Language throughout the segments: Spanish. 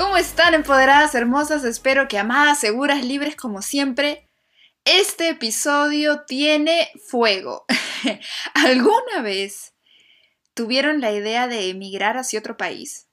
¿Cómo están empoderadas hermosas? Espero que amadas, seguras, libres como siempre. Este episodio tiene fuego. ¿Alguna vez tuvieron la idea de emigrar hacia otro país?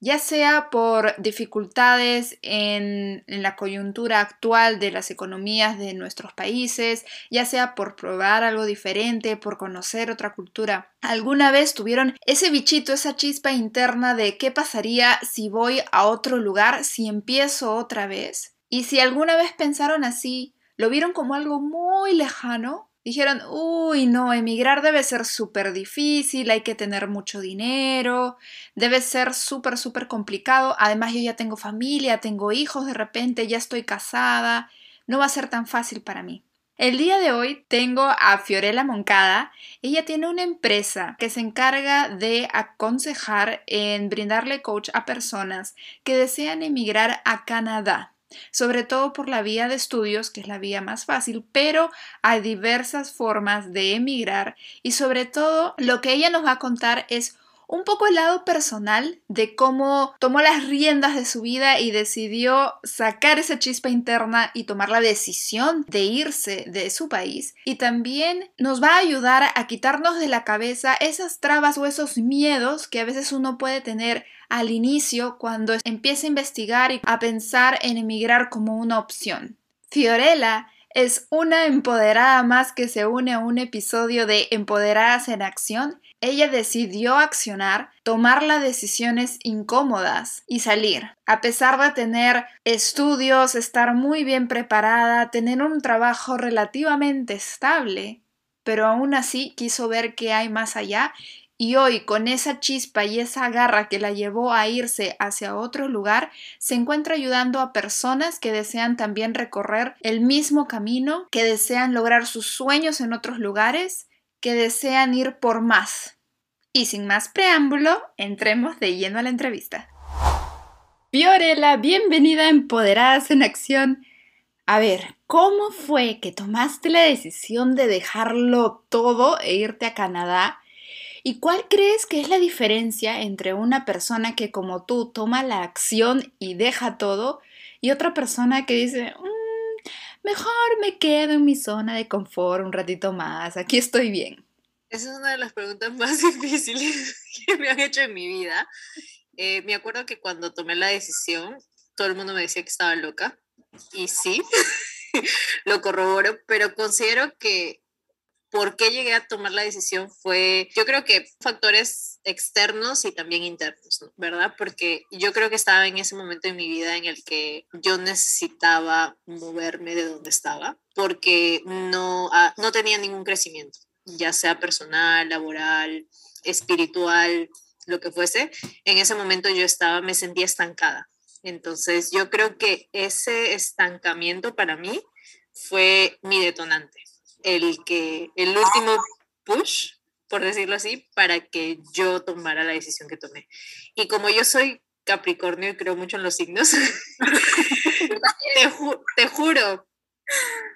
Ya sea por dificultades en, la coyuntura actual de las economías de nuestros países, ya sea por probar algo diferente, por conocer otra cultura. ¿Alguna vez tuvieron ese bichito, esa chispa interna de qué pasaría si voy a otro lugar, si empiezo otra vez? Y si alguna vez pensaron así, lo vieron como algo muy lejano, Dijeron, uy, no, emigrar debe ser súper difícil, hay que tener mucho dinero, debe ser súper, súper complicado. Además, yo ya tengo familia, tengo hijos de repente, ya estoy casada, no va a ser tan fácil para mí. El día de hoy tengo a Fiorella Moncada. Ella tiene una empresa que se encarga de aconsejar en brindarle coach a personas que desean emigrar a Canadá sobre todo por la vía de estudios, que es la vía más fácil, pero hay diversas formas de emigrar y sobre todo lo que ella nos va a contar es un poco el lado personal de cómo tomó las riendas de su vida y decidió sacar esa chispa interna y tomar la decisión de irse de su país. Y también nos va a ayudar a quitarnos de la cabeza esas trabas o esos miedos que a veces uno puede tener al inicio cuando empieza a investigar y a pensar en emigrar como una opción. Fiorella es una empoderada más que se une a un episodio de Empoderadas en Acción. Ella decidió accionar, tomar las decisiones incómodas y salir. A pesar de tener estudios, estar muy bien preparada, tener un trabajo relativamente estable, pero aún así quiso ver qué hay más allá y hoy, con esa chispa y esa garra que la llevó a irse hacia otro lugar, se encuentra ayudando a personas que desean también recorrer el mismo camino, que desean lograr sus sueños en otros lugares, que desean ir por más. Y sin más preámbulo, entremos de lleno a la entrevista. Fiorella, bienvenida a Empoderadas en Acción. A ver, ¿cómo fue que tomaste la decisión de dejarlo todo e irte a Canadá? ¿Y cuál crees que es la diferencia entre una persona que como tú toma la acción y deja todo y otra persona que dice, mm, mejor me quedo en mi zona de confort un ratito más, aquí estoy bien? Esa es una de las preguntas más difíciles que me han hecho en mi vida. Eh, me acuerdo que cuando tomé la decisión, todo el mundo me decía que estaba loca. Y sí, lo corroboro, pero considero que por qué llegué a tomar la decisión fue, yo creo que factores externos y también internos, ¿verdad? Porque yo creo que estaba en ese momento en mi vida en el que yo necesitaba moverme de donde estaba porque no, ah, no tenía ningún crecimiento, ya sea personal, laboral, espiritual, lo que fuese. En ese momento yo estaba, me sentía estancada. Entonces yo creo que ese estancamiento para mí fue mi detonante el que el último push, por decirlo así, para que yo tomara la decisión que tomé. Y como yo soy Capricornio y creo mucho en los signos, te, juro,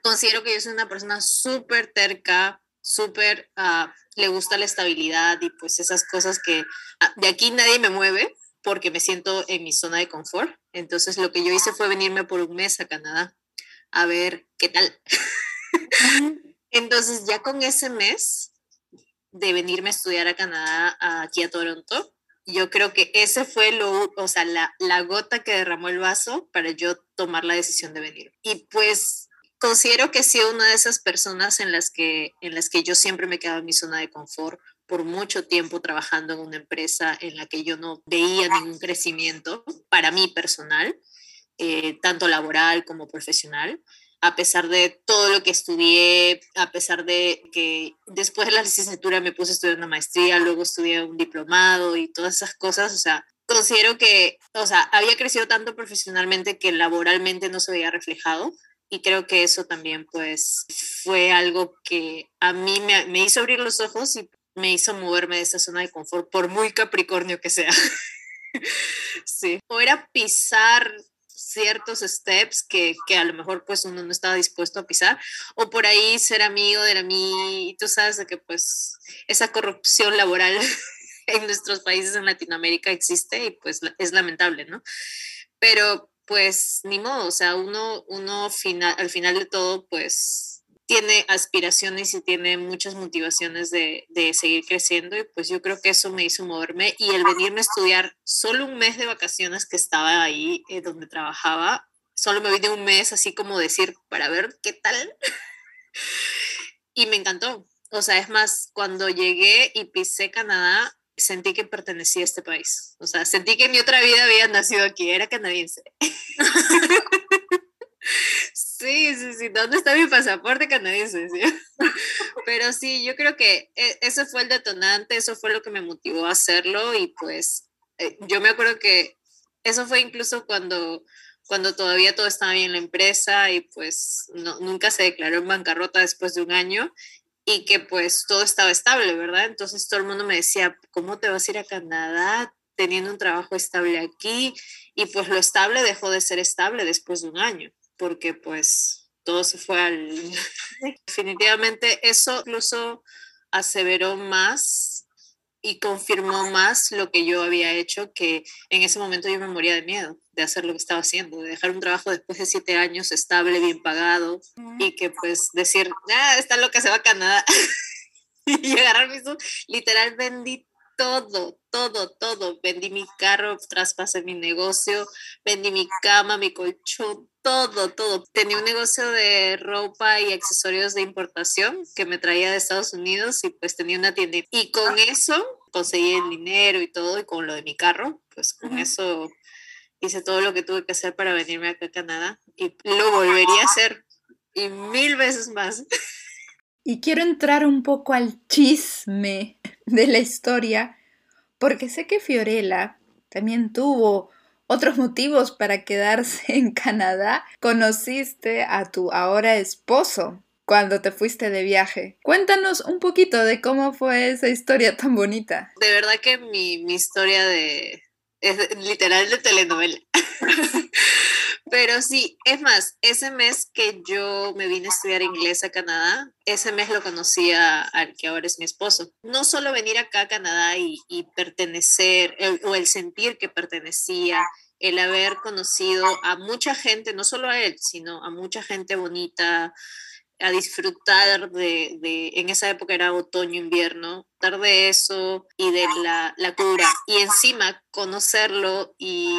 considero que yo soy una persona súper terca, súper, ah, le gusta la estabilidad y pues esas cosas que ah, de aquí nadie me mueve porque me siento en mi zona de confort. Entonces lo que yo hice fue venirme por un mes a Canadá a ver qué tal. Entonces, ya con ese mes de venirme a estudiar a Canadá, aquí a Toronto, yo creo que ese fue lo, o sea, la, gota que derramó el vaso para yo tomar la decisión de venir. Y pues considero que he sido una de esas personas en las que, en las que yo siempre me quedaba en mi zona de confort por mucho tiempo trabajando en una empresa en la que yo no veía ningún crecimiento para mí personal, eh, tanto laboral como profesional a pesar de todo lo que estudié, a pesar de que después de la licenciatura me puse a estudiar una maestría, luego estudié un diplomado y todas esas cosas, o sea, considero que, o sea, había crecido tanto profesionalmente que laboralmente no se veía reflejado y creo que eso también pues fue algo que a mí me, me hizo abrir los ojos y me hizo moverme de esa zona de confort, por muy capricornio que sea. sí. O era pisar ciertos steps que, que, a lo mejor pues uno no estaba dispuesto a pisar, o por ahí ser amigo de la mí, y tú sabes de que pues esa corrupción laboral en nuestros países en Latinoamérica existe y pues es lamentable, ¿no? Pero pues ni modo, o sea, uno, uno final, al final de todo pues tiene aspiraciones y tiene muchas motivaciones de, de, seguir creciendo y pues yo creo que eso me hizo moverme y el venirme a estudiar solo un mes de vacaciones que estaba ahí eh, donde trabajaba, solo me vine un mes así como decir para ver qué tal y me encantó. O sea, es más, cuando llegué y pisé Canadá, sentí que pertenecía a este país. O sea, sentí que mi otra vida había nacido aquí, era canadiense. Sí, sí, sí. ¿Dónde está mi pasaporte canadiense? Pero sí, yo creo que e, ese fue el detonante, eso fue lo que me motivó a hacerlo y pues eh, yo me acuerdo que eso fue incluso cuando, cuando todavía todo estaba bien en la empresa y pues nunca se declaró en bancarrota después de un año y que pues todo estaba estable, ¿verdad? Entonces todo el mundo me decía, ¿cómo te vas a ir a Canadá teniendo un trabajo estable aquí? Y pues lo estable dejó de ser estable después de un año porque pues todo se fue al... Definitivamente eso incluso aseveró más y confirmó más lo que yo había hecho, que en ese momento yo me moría de miedo de hacer lo que estaba haciendo, de dejar un trabajo después de siete años estable, bien pagado, y que pues decir, ah, está loca, se va a Canadá, y agarrar mi literal bendito todo, todo, todo. Vendí mi carro, traspasé mi negocio, vendí mi cama, mi colchón, todo, todo. Tenía un negocio de ropa y accesorios de importación que me traía de Estados Unidos y pues tenía una tienda. Y con eso conseguí el dinero y todo y con lo de mi carro, pues con eso hice todo lo que tuve que hacer para venirme acá a Canadá y lo volvería a hacer y mil veces más. Y quiero entrar un poco al chisme de la historia, porque sé que Fiorella también tuvo otros motivos para quedarse en Canadá. Conociste a tu ahora esposo cuando te fuiste de viaje. Cuéntanos un poquito de cómo fue esa historia tan bonita. De verdad que mi, mi historia de, es literal de telenovela. Pero sí, es más, ese mes que yo me vine a estudiar inglés a Canadá, ese mes lo conocí al que ahora es mi esposo. No solo venir acá a Canadá y, pertenecer, o el sentir que pertenecía, el haber conocido a mucha gente, no solo a él, sino a mucha gente bonita, a disfrutar de, de, en esa época era otoño, invierno, dar de eso y de la, la cura. Y encima conocerlo y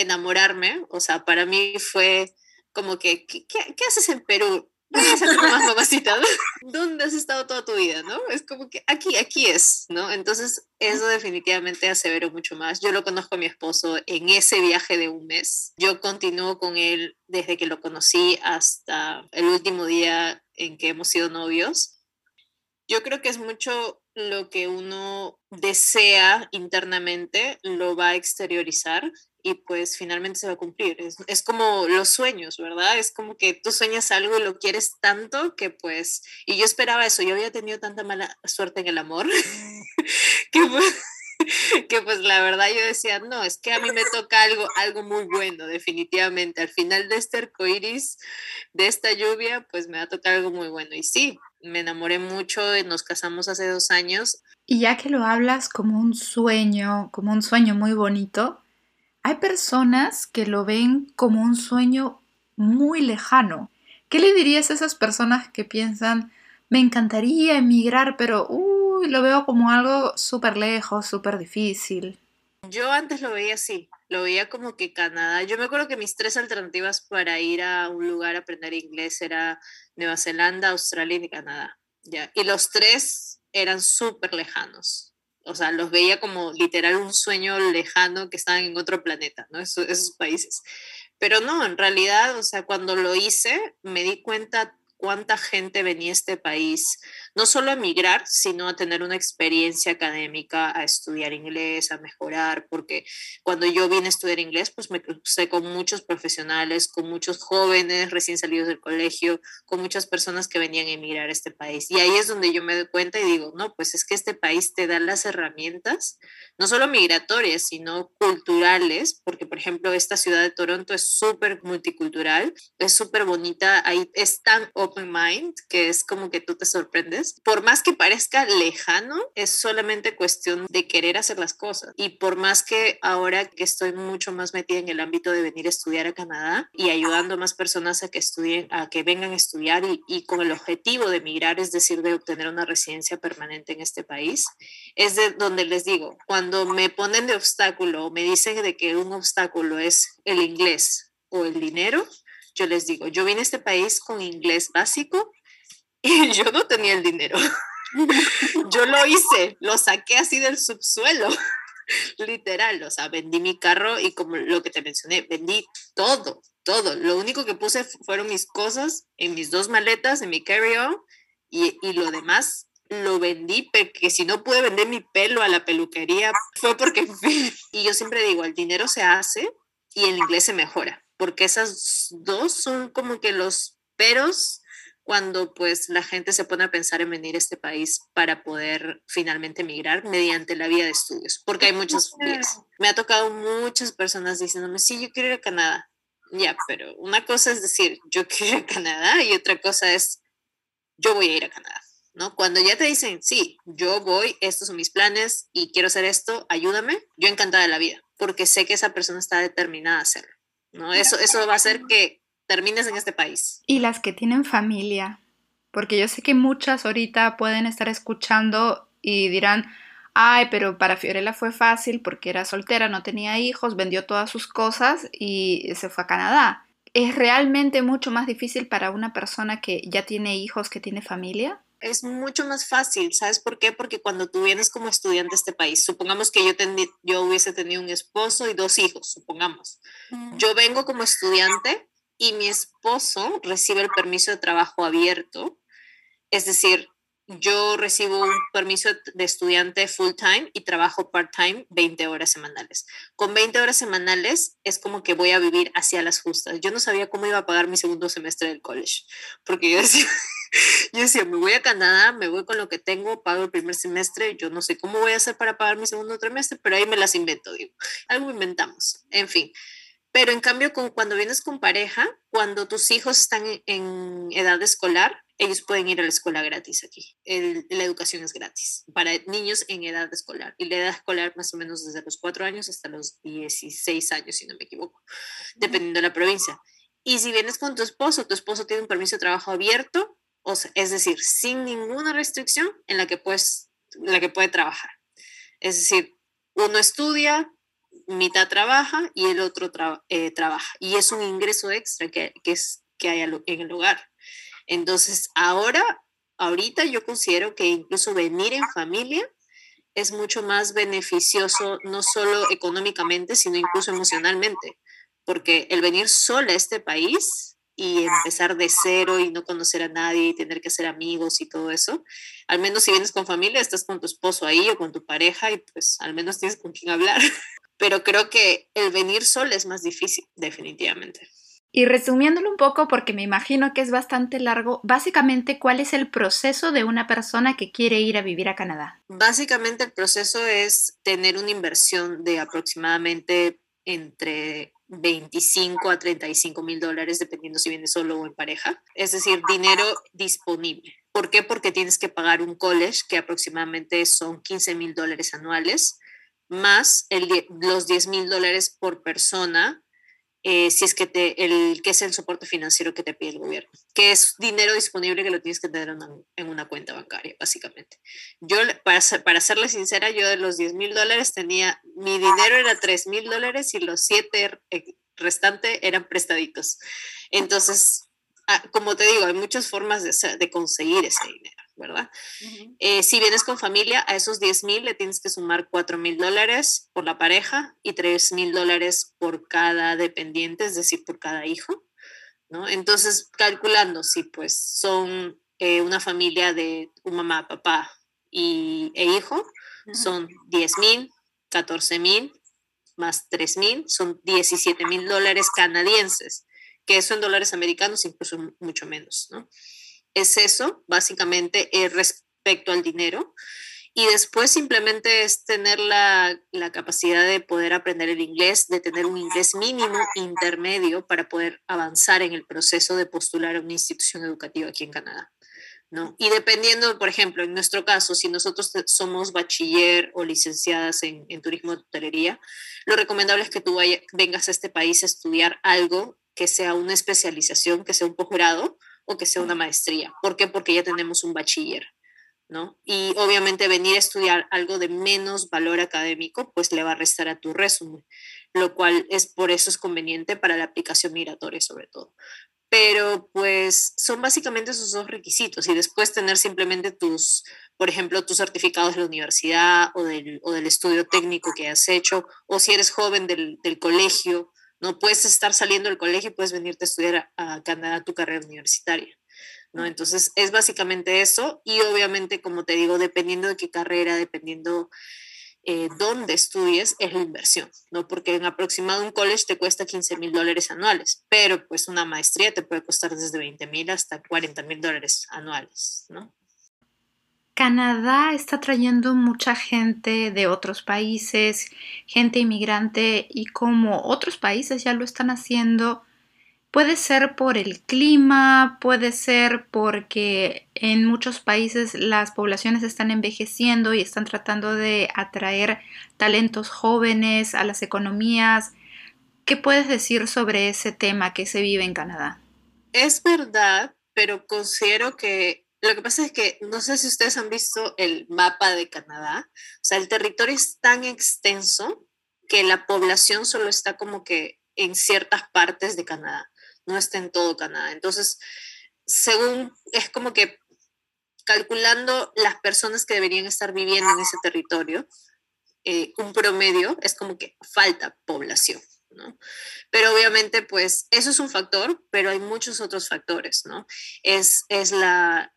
enamorarme, o sea, para mí fue como que, ¿qué, qué haces en Perú? ¿Dónde has estado toda tu vida, no? Es como que aquí, aquí es, ¿no? Entonces, eso definitivamente aseveró mucho más. Yo lo conozco a mi esposo en ese viaje de un mes. Yo continúo con él desde que lo conocí hasta el último día en que hemos sido novios. Yo creo que es mucho lo que uno desea internamente, lo va a exteriorizar y pues finalmente se va a cumplir. Es, como los sueños, ¿verdad? Es como que tú sueñas algo y lo quieres tanto que pues, y yo esperaba eso, yo había tenido tanta mala suerte en el amor que, pues, que pues la verdad yo decía, no, es que a mí me toca algo, algo muy bueno, definitivamente. Al final de este arcoiris, de esta lluvia, pues me va a tocar algo muy bueno. Y sí, me enamoré mucho, y nos casamos hace dos años. Y ya que lo hablas como un sueño, como un sueño muy bonito, hay personas que lo ven como un sueño muy lejano. ¿Qué le dirías a esas personas que piensan, me encantaría emigrar, pero lo veo como algo súper lejos, súper difícil? Yo antes lo veía así, lo veía como que Canadá. Yo me acuerdo que mis tres alternativas para ir a un lugar a aprender inglés era Nueva Zelanda, Australia y Canadá. ¿ya? Y los tres eran súper lejanos o sea, los veía como literal un sueño lejano que estaban en otro planeta, ¿no? Esos, esos países. Pero no, en realidad, o sea, cuando lo hice, me di cuenta cuánta gente venía a este país, no solo a migrar, sino a tener una experiencia académica, a estudiar inglés, a mejorar, porque cuando yo vine a estudiar inglés, pues me crucé con muchos profesionales, con muchos jóvenes recién salidos del colegio, con muchas personas que venían a emigrar a este país. Y ahí es donde yo me doy cuenta y digo, no, pues es que este país te da las herramientas, no solo migratorias, sino culturales, porque por ejemplo esta ciudad de Toronto es súper multicultural, es súper bonita, ahí es tan open mind que es como que tú te sorprendes. Por más que parezca lejano, es solamente cuestión de querer hacer las cosas. Y por más que ahora que estoy mucho más metida en el ámbito de venir a estudiar a Canadá y ayudando a más personas a que estudien, a que vengan a estudiar y, y con el objetivo de migrar, es decir, de obtener una residencia permanente en este país, es de donde les digo, cuando me ponen de obstáculo o me dicen de que un obstáculo es el inglés o el dinero, yo les digo, yo vine a este país con inglés básico y yo no tenía el dinero. Yo lo hice, lo saqué así del subsuelo, literal, o sea, vendí mi carro y como lo que te mencioné, vendí todo, todo. Lo único que puse fueron mis cosas en mis dos maletas, en mi carry-on y, y lo demás lo vendí, porque si no pude vender mi pelo a la peluquería fue porque Y yo siempre digo, el dinero se hace y el inglés se mejora, porque esas dos son como que los peros cuando pues la gente se pone a pensar en venir a este país para poder finalmente emigrar mediante la vía de estudios, porque hay muchas vías. Me ha tocado muchas personas diciéndome, sí, yo quiero ir a Canadá. Ya, pero una cosa es decir, yo quiero ir a Canadá y otra cosa es, yo voy a ir a Canadá. ¿No? Cuando ya te dicen, sí, yo voy, estos son mis planes y quiero hacer esto, ayúdame, yo encantada de la vida, porque sé que esa persona está determinada a hacerlo, ¿no? Eso, eso va a hacer que termines en este país. Y las que tienen familia, porque yo sé que muchas ahorita pueden estar escuchando y dirán, ay, pero para Fiorella fue fácil porque era soltera, no tenía hijos, vendió todas sus cosas y se fue a Canadá. ¿Es realmente mucho más difícil para una persona que ya tiene hijos, que tiene familia? es mucho más fácil, ¿sabes por qué? Porque cuando tú vienes como estudiante a este país, supongamos que yo, yo hubiese tenido un esposo y dos hijos, supongamos. Yo vengo como estudiante y mi esposo recibe el permiso de trabajo abierto, es decir, yo recibo un permiso de estudiante full time y trabajo part time 20 horas semanales. Con 20 horas semanales es como que voy a vivir hacia las justas. Yo no sabía cómo iba a pagar mi segundo semestre del college, porque yo decía, yo decía, me voy a Canadá, me voy con lo que tengo, pago el primer semestre, yo no sé cómo voy a hacer para pagar mi segundo trimestre, pero ahí me las invento, digo, algo inventamos, en fin. Pero en cambio, con, cuando vienes con pareja, cuando tus hijos están en, edad escolar, ellos pueden ir a la escuela gratis aquí. la educación es gratis para niños en edad escolar. Y la edad escolar más o menos desde los 4 años hasta los 16 años, si no me equivoco, dependiendo de la provincia. Y si vienes con tu esposo, tu esposo tiene un permiso de trabajo abierto, o sea, es decir, sin ninguna restricción en la que, puedes, la que puede trabajar. Es decir, uno estudia, mitad trabaja y el otro eh, trabaja. Y es un ingreso extra que, que, es, que hay en el hogar. Entonces, ahora, ahorita yo considero que incluso venir en familia es mucho más beneficioso, no solo económicamente, sino incluso emocionalmente, porque el venir sola a este país y empezar de cero y no conocer a nadie y tener que ser amigos y todo eso, al menos si vienes con familia, estás con tu esposo ahí o con tu pareja y pues al menos tienes con quien hablar. pero creo que el venir solo es más difícil, definitivamente. Y resumiéndolo un poco, porque me imagino que es bastante largo, básicamente, ¿cuál es el proceso de una persona que quiere ir a vivir a Canadá? Básicamente el proceso es tener una inversión de aproximadamente entre 25 a 35 mil dólares, dependiendo si vienes solo o en pareja. Es decir, dinero disponible. ¿Por qué? Porque tienes que pagar un college, que aproximadamente son 15 mil dólares anuales más el, los 10 mil dólares por persona, eh, si es que te, el que es el soporte financiero que te pide el gobierno, que es dinero disponible que lo tienes que tener en una cuenta bancaria, básicamente. Yo, para, para serle sincera, yo de los 10 mil dólares tenía, mi dinero era 3 mil dólares y los 7 restantes eran prestaditos. Entonces, ah, como te digo, hay muchas formas de, de conseguir ese dinero. ¿Verdad? Eh, si vienes con familia, a esos 10 mil le tienes que sumar 4 mil dólares por la pareja y 3 mil dólares por cada dependiente, es decir, por cada hijo, ¿no? Entonces, calculando si pues son eh, una familia de un mamá, papá y, e hijo, son 10 mil, 14 mil, más 3 mil, son 17 mil dólares canadienses, que eso en dólares americanos incluso mucho menos, ¿no? Es eso, básicamente, eh, respecto al dinero. Y después simplemente es tener la, la, capacidad de poder aprender el inglés, de tener un inglés mínimo intermedio para poder avanzar en el proceso de postular a una institución educativa aquí en Canadá. ¿no? Y dependiendo, por ejemplo, en nuestro caso, si nosotros somos bachiller o licenciadas en, en turismo de hotelería, lo recomendable es que tú vengas a este país a estudiar algo que sea una especialización, que sea un posgrado o que sea una maestría. ¿Por qué? Porque ya tenemos un bachiller. ¿no? Y obviamente venir a estudiar algo de menos valor académico, pues le va a restar a tu resumen, lo cual es por eso es conveniente para la aplicación migratoria sobre todo. Pero pues son básicamente esos dos requisitos y después tener simplemente tus, por ejemplo, tus certificados de la universidad o del, o del estudio técnico que has hecho, o si eres joven del, del colegio, no puedes estar saliendo del colegio y puedes venirte a estudiar a, a Canadá tu carrera universitaria. ¿no? Entonces es básicamente eso y obviamente, como te digo, dependiendo de qué carrera, dependiendo eh, dónde estudies, es la inversión, ¿no? Porque en aproximado un college te cuesta 15 mil dólares anuales, pero pues una maestría te puede costar desde 20 mil hasta 40 mil dólares anuales, ¿no? Canadá está trayendo mucha gente de otros países, gente inmigrante, y como otros países ya lo están haciendo, Puede ser por el clima, puede ser porque en muchos países las poblaciones están envejeciendo y están tratando de atraer talentos jóvenes a las economías. ¿Qué puedes decir sobre ese tema que se vive en Canadá? Es verdad, pero considero que lo que pasa es que no sé si ustedes han visto el mapa de Canadá. O sea, el territorio es tan extenso que la población solo está como que en ciertas partes de Canadá no está en todo Canadá. Entonces, según, es como que calculando las personas que deberían estar viviendo en ese territorio, eh, un promedio es como que falta población. ¿no? Pero obviamente, pues eso es un factor, pero hay muchos otros factores, ¿no? Es, es la,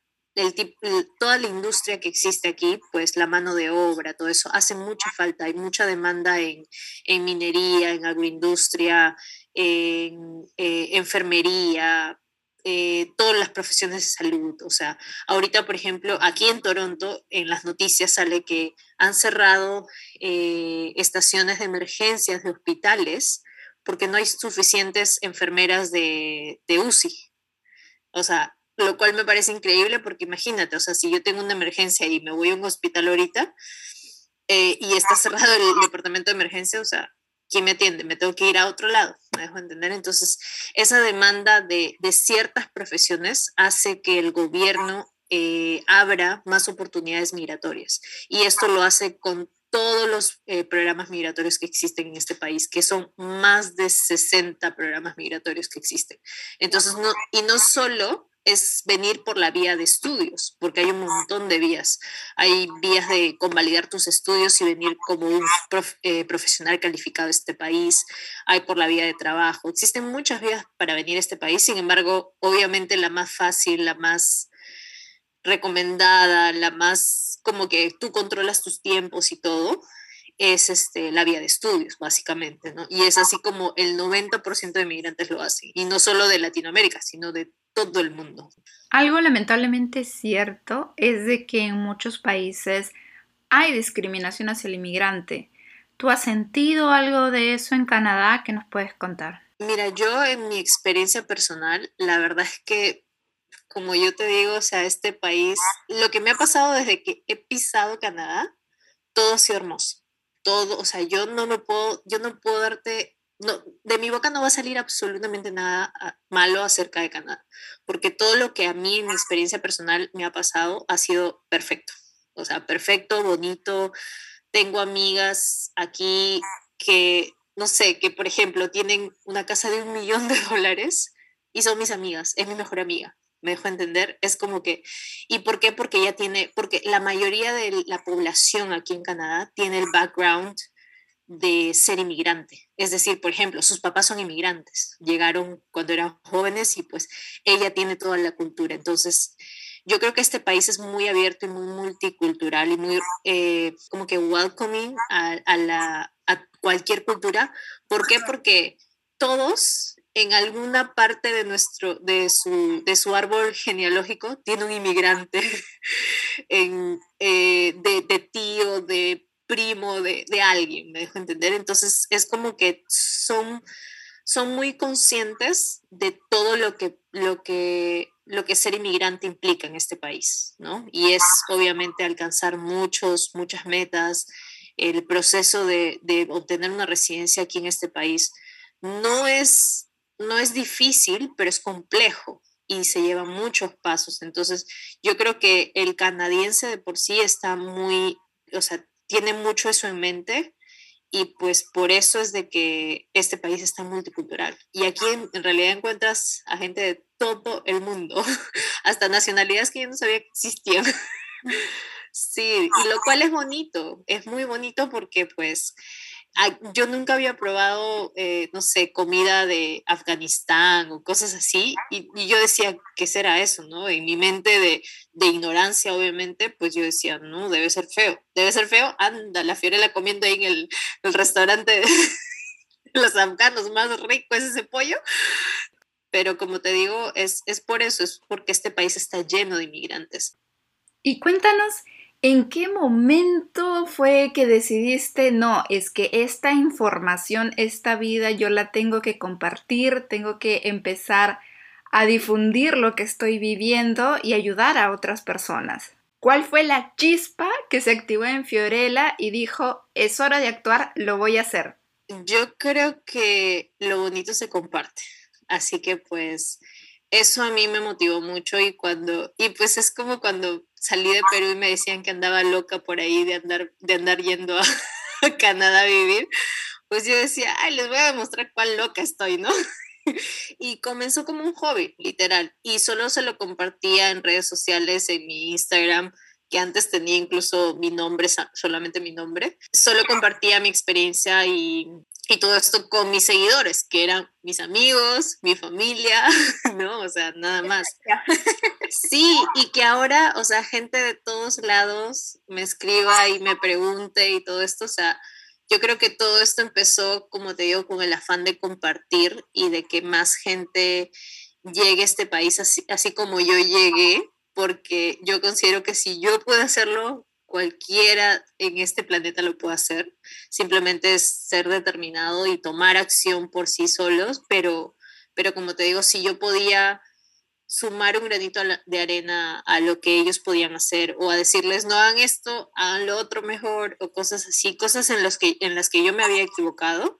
toda la industria que existe aquí, pues la mano de obra, todo eso, hace mucha falta, hay mucha demanda en, en minería, en agroindustria, en eh, enfermería, eh, todas las profesiones de salud. O sea, ahorita, por ejemplo, aquí en Toronto, en las noticias sale que han cerrado eh, estaciones de emergencias de hospitales porque no hay suficientes enfermeras de, de UCI. O sea, lo cual me parece increíble porque imagínate, o sea, si yo tengo una emergencia y me voy a un hospital ahorita y está cerrado el departamento de emergencia, o sea, ¿quién me atiende? Me tengo que ir a otro lado, me dejo entender. Entonces, esa demanda de, de ciertas profesiones hace que el gobierno eh, abra más oportunidades migratorias. Y esto lo hace con todos los eh, programas migratorios que existen en este país, que son más de 60 programas migratorios que existen. Entonces, no, y no solo es venir por la vía de estudios, porque hay un montón de vías. Hay vías de convalidar tus estudios y venir como un eh, profesional calificado a este país. Hay por la vía de trabajo. Existen muchas vías para venir a este país. Sin embargo, obviamente la más fácil, la más recomendada, la más como que tú controlas tus tiempos y todo, es este, la vía de estudios, básicamente, ¿no? Y es así como el 90% de migrantes lo hacen, y no solo de Latinoamérica, sino de todo el mundo. Algo lamentablemente cierto es de que en muchos países hay discriminación hacia el inmigrante. ¿Tú has sentido algo de eso en Canadá que nos puedes contar? Mira, yo en mi experiencia personal, la verdad es que, como yo te digo, o sea, este país, lo que me ha pasado desde que he pisado Canadá, todo ha sido hermoso. Todo, o sea, yo no me puedo, yo no puedo darte no, de mi boca no va a salir absolutamente nada ah, malo acerca de Canadá, porque todo lo que a mí en mi experiencia personal me ha pasado ha sido perfecto. O sea, perfecto, bonito. Tengo amigas aquí que, no sé, que por ejemplo tienen una casa de un millón de dólares y son mis amigas, es mi mejor amiga. Me dejo entender, es como que, ¿y por qué? Porque ella tiene, porque la mayoría de la población aquí en Canadá tiene el background de ser inmigrante. Es decir, por ejemplo, sus papás son inmigrantes, llegaron cuando eran jóvenes y pues ella tiene toda la cultura. Entonces, yo creo que este país es muy abierto y muy multicultural y muy eh, como que welcoming a, a, la, a cualquier cultura. ¿Por qué? Porque todos en alguna parte de, nuestro, de, su, de su árbol genealógico tiene un inmigrante eh, de, de, tío, de primo, de, de, alguien, me dejo entender. Entonces es como que son, son muy conscientes de todo lo que, lo, que, lo que ser inmigrante implica en este país, ¿no? Y es obviamente alcanzar muchos, muchas metas, el proceso de, de obtener una residencia aquí en este país no es no es difícil, pero es complejo y se llevan muchos pasos. Entonces, yo creo que el canadiense de por sí está muy, o sea, tiene mucho eso en mente y pues por eso es de que este país está multicultural. Y aquí en, realidad encuentras a gente de todo el mundo, hasta nacionalidades que yo no sabía que existían. sí, y lo cual es bonito, es muy bonito porque pues yo nunca había probado, eh, no sé, comida de Afganistán o cosas así, y, yo decía, ¿qué será eso? ¿no? En mi mente de, de, ignorancia, obviamente, pues yo decía, no, debe ser feo, debe ser feo, anda, la Fiorella comiendo ahí en el, el restaurante de los afganos, más rico es ese pollo. Pero como te digo, es, es por eso, es porque este país está lleno de inmigrantes. Y cuéntanos, ¿En qué momento fue que decidiste, no, es que esta información, esta vida, yo la tengo que compartir, tengo que empezar a difundir lo que estoy viviendo y ayudar a otras personas? ¿Cuál fue la chispa que se activó en Fiorella y dijo, es hora de actuar, lo voy a hacer? Yo creo que lo bonito se comparte. Así que pues eso a mí me motivó mucho y cuando, y pues es como cuando salí de Perú y me decían que andaba loca por ahí de andar, de andar yendo a, Canadá a vivir, pues yo decía, ay, les voy a demostrar cuán loca estoy, ¿no? y comenzó como un hobby, literal, y solo se lo compartía en redes sociales, en mi Instagram, que antes tenía incluso mi nombre, solamente mi nombre, solo compartía mi experiencia y y todo esto con mis seguidores, que eran mis amigos, mi familia, ¿no? O sea, nada más. Sí, y que ahora, o sea, gente de todos lados me escriba y me pregunte y todo esto, o sea, yo creo que todo esto empezó, como te digo, con el afán de compartir y de que más gente llegue a este país así, así como yo llegué, porque yo considero que si yo puedo hacerlo, cualquiera en este planeta lo puede hacer. Simplemente es ser determinado y tomar acción por sí solos, pero, pero como te digo, si yo podía sumar un granito de arena a lo que ellos podían hacer o a decirles no hagan esto, hagan lo otro mejor o cosas así, cosas en, los que, en las que yo me había equivocado,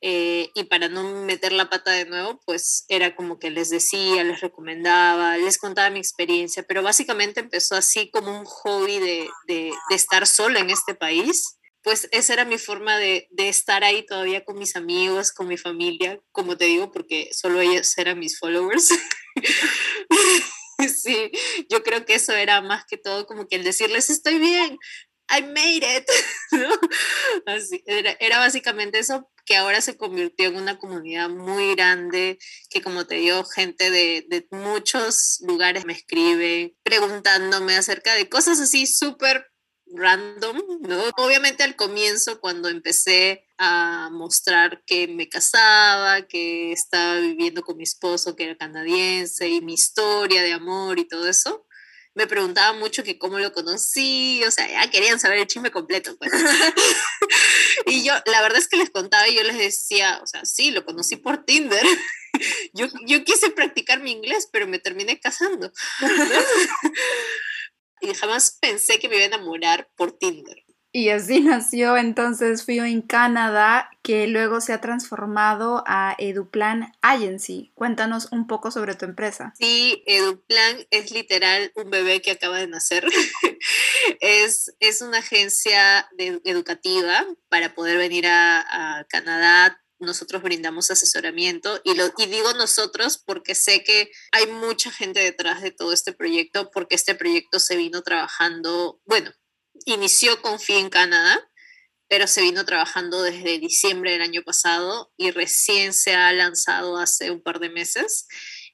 eh, y para no meter la pata de nuevo, pues era como que les decía, les recomendaba, les contaba mi experiencia, pero básicamente empezó así como un hobby de, de, estar sola en este país. Pues esa era mi forma de, de, estar ahí todavía con mis amigos, con mi familia, como te digo, porque solo ellos eran mis followers. sí, yo creo que eso era más que todo como que el decirles estoy bien, I made it, ¿no? Era, era, básicamente eso que ahora se convirtió en una comunidad muy grande, que como te digo, gente de, de muchos lugares me escribe preguntándome acerca de cosas así súper random, ¿no? Obviamente al comienzo, cuando empecé a mostrar que me casaba, que estaba viviendo con mi esposo, que era canadiense, y mi historia de amor y todo eso, me preguntaban mucho que cómo lo conocí, o sea, ya querían saber el chisme completo. Pues. y yo, la verdad es que les contaba y yo les decía, o sea, sí, lo conocí por Tinder. yo, yo quise practicar mi inglés, pero me terminé casando. y jamás pensé que me iba a enamorar por Tinder. Y así nació entonces Fío en Canadá, que luego se ha transformado a Eduplan Agency. Cuéntanos un poco sobre tu empresa. Sí, Eduplan es literal un bebé que acaba de nacer. es, es una agencia educativa para poder venir a, a Canadá nosotros brindamos asesoramiento y, lo, y digo nosotros porque sé que hay mucha gente detrás de todo este proyecto porque este proyecto se vino trabajando, bueno, inició con FI en Canadá, pero se vino trabajando desde diciembre del año pasado y recién se ha lanzado hace un par de meses.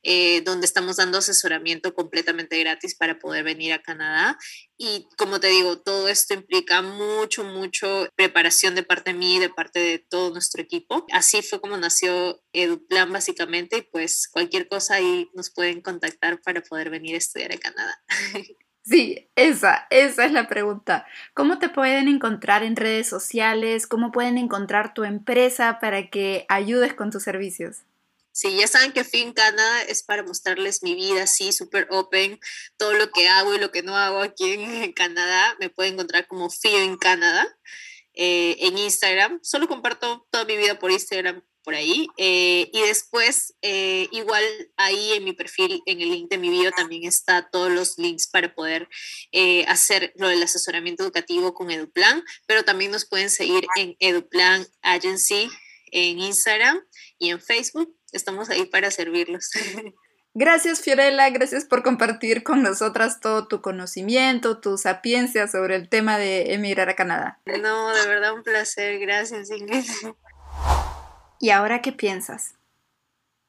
eh, donde estamos dando asesoramiento completamente gratis para poder venir a Canadá. Y como te digo, todo esto implica mucho, mucho preparación de parte de mí, de parte de todo nuestro equipo. Así fue como nació EduPlan básicamente y pues cualquier cosa ahí nos pueden contactar para poder venir a estudiar a Canadá. Sí, esa, esa es la pregunta. ¿Cómo te pueden encontrar en redes sociales? ¿Cómo pueden encontrar tu empresa para que ayudes con tus servicios? Sí, ya saben que Fin Canadá es para mostrarles mi vida así, súper open, todo lo que hago y lo que no hago aquí en Canadá. Me pueden encontrar como Fin Canadá eh, en Instagram. Solo comparto toda mi vida por Instagram por ahí. Eh, y después, eh, igual ahí en mi perfil, en el link de mi video, también está todos los links para poder eh, hacer lo del asesoramiento educativo con EduPlan, pero también nos pueden seguir en EduPlan Agency en Instagram y en Facebook. Estamos ahí para servirlos. Gracias Fiorella, gracias por compartir con nosotras todo tu conocimiento, tu sapiencia sobre el tema de emigrar a Canadá. No, de verdad un placer, gracias Ingrid. ¿Y ahora qué piensas?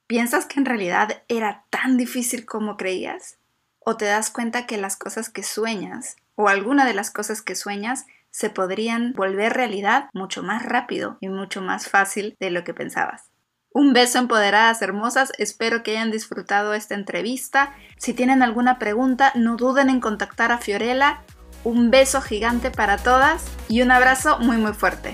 ¿Piensas que en realidad era tan difícil como creías? ¿O te das cuenta que las cosas que sueñas, o alguna de las cosas que sueñas, se podrían volver realidad mucho más rápido y mucho más fácil de lo que pensabas? Un beso empoderadas hermosas, espero que hayan disfrutado esta entrevista. Si tienen alguna pregunta, no duden en contactar a Fiorella. Un beso gigante para todas y un abrazo muy muy fuerte.